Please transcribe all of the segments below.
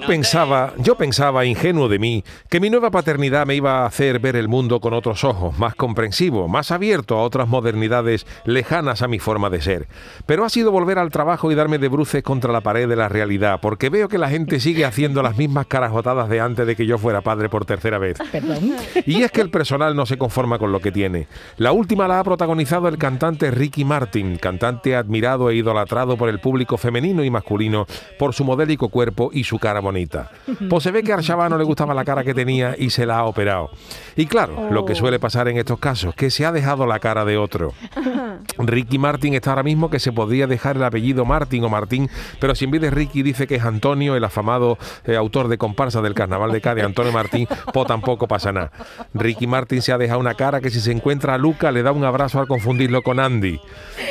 Yo pensaba, yo pensaba, ingenuo de mí, que mi nueva paternidad me iba a hacer ver el mundo con otros ojos, más comprensivo, más abierto a otras modernidades lejanas a mi forma de ser. Pero ha sido volver al trabajo y darme de bruces contra la pared de la realidad, porque veo que la gente sigue haciendo las mismas carajotadas de antes de que yo fuera padre por tercera vez. Y es que el personal no se conforma con lo que tiene. La última la ha protagonizado el cantante Ricky Martin, cantante admirado e idolatrado por el público femenino y masculino por su modélico cuerpo y su cara bonita. Pues se ve que a Arshaba no le gustaba la cara que tenía y se la ha operado. Y claro, lo que suele pasar en estos casos, que se ha dejado la cara de otro. Ricky Martin está ahora mismo que se podría dejar el apellido Martin o Martín, pero si en vez de Ricky dice que es Antonio, el afamado eh, autor de comparsa del Carnaval de Cádiz, Antonio Martín, pues tampoco pasa nada. Ricky Martin se ha dejado una cara que si se encuentra a Luca le da un abrazo al confundirlo con Andy.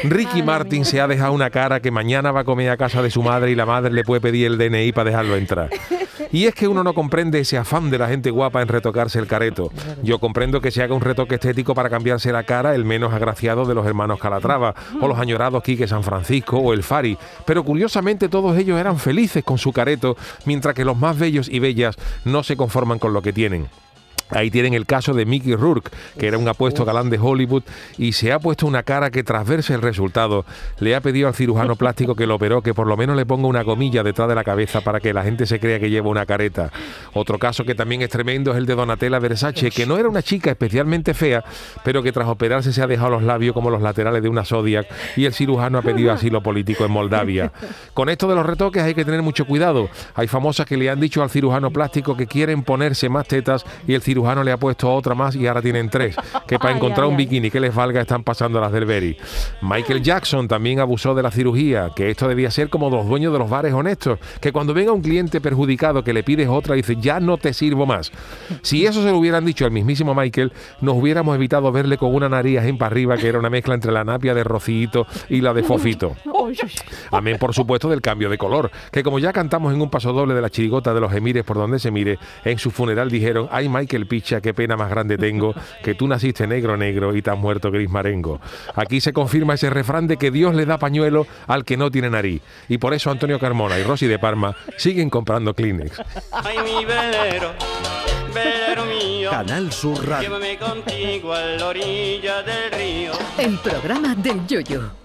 Ricky Martin se ha dejado una cara que mañana va a comer a casa de su madre y la madre le puede pedir el DNI para dejarlo entrar. Y es que uno no comprende ese afán de la gente guapa en retocarse el careto. Yo comprendo que se haga un retoque estético para cambiarse la cara el menos agraciado de los hermanos Calatrava, o los añorados Quique San Francisco o el Fari, pero curiosamente todos ellos eran felices con su careto, mientras que los más bellos y bellas no se conforman con lo que tienen. Ahí tienen el caso de Mickey Rourke, que era un apuesto galán de Hollywood y se ha puesto una cara que tras verse el resultado le ha pedido al cirujano plástico que lo operó que por lo menos le ponga una gomilla detrás de la cabeza para que la gente se crea que lleva una careta. Otro caso que también es tremendo es el de Donatella Versace, que no era una chica especialmente fea, pero que tras operarse se ha dejado los labios como los laterales de una Zodiac y el cirujano ha pedido asilo político en Moldavia. Con esto de los retoques hay que tener mucho cuidado. Hay famosas que le han dicho al cirujano plástico que quieren ponerse más tetas y el cirujano cirujano le ha puesto otra más y ahora tienen tres. Que para Ay, encontrar ay, un bikini que les valga están pasando las del Berry. Michael Jackson también abusó de la cirugía, que esto debía ser como los dueños de los bares honestos, que cuando venga un cliente perjudicado que le pides otra, dice, ya no te sirvo más. Si eso se lo hubieran dicho al mismísimo Michael, nos hubiéramos evitado verle con una nariz en para arriba, que era una mezcla entre la napia de Rocito y la de Fofito. Amén, por supuesto, del cambio de color. Que como ya cantamos en un paso doble de la chirigota de los emires por donde se mire, en su funeral dijeron, ay Michael Picha, qué pena más grande tengo, que tú naciste negro negro y te has muerto gris marengo. Aquí se confirma ese refrán de que Dios le da pañuelo al que no tiene nariz. Y por eso Antonio Carmona y Rosy de Parma siguen comprando Kleenex. Ay, mi velero, velero mío, Canal Sur Radio. llévame contigo a la orilla del río. El programa del Yoyo.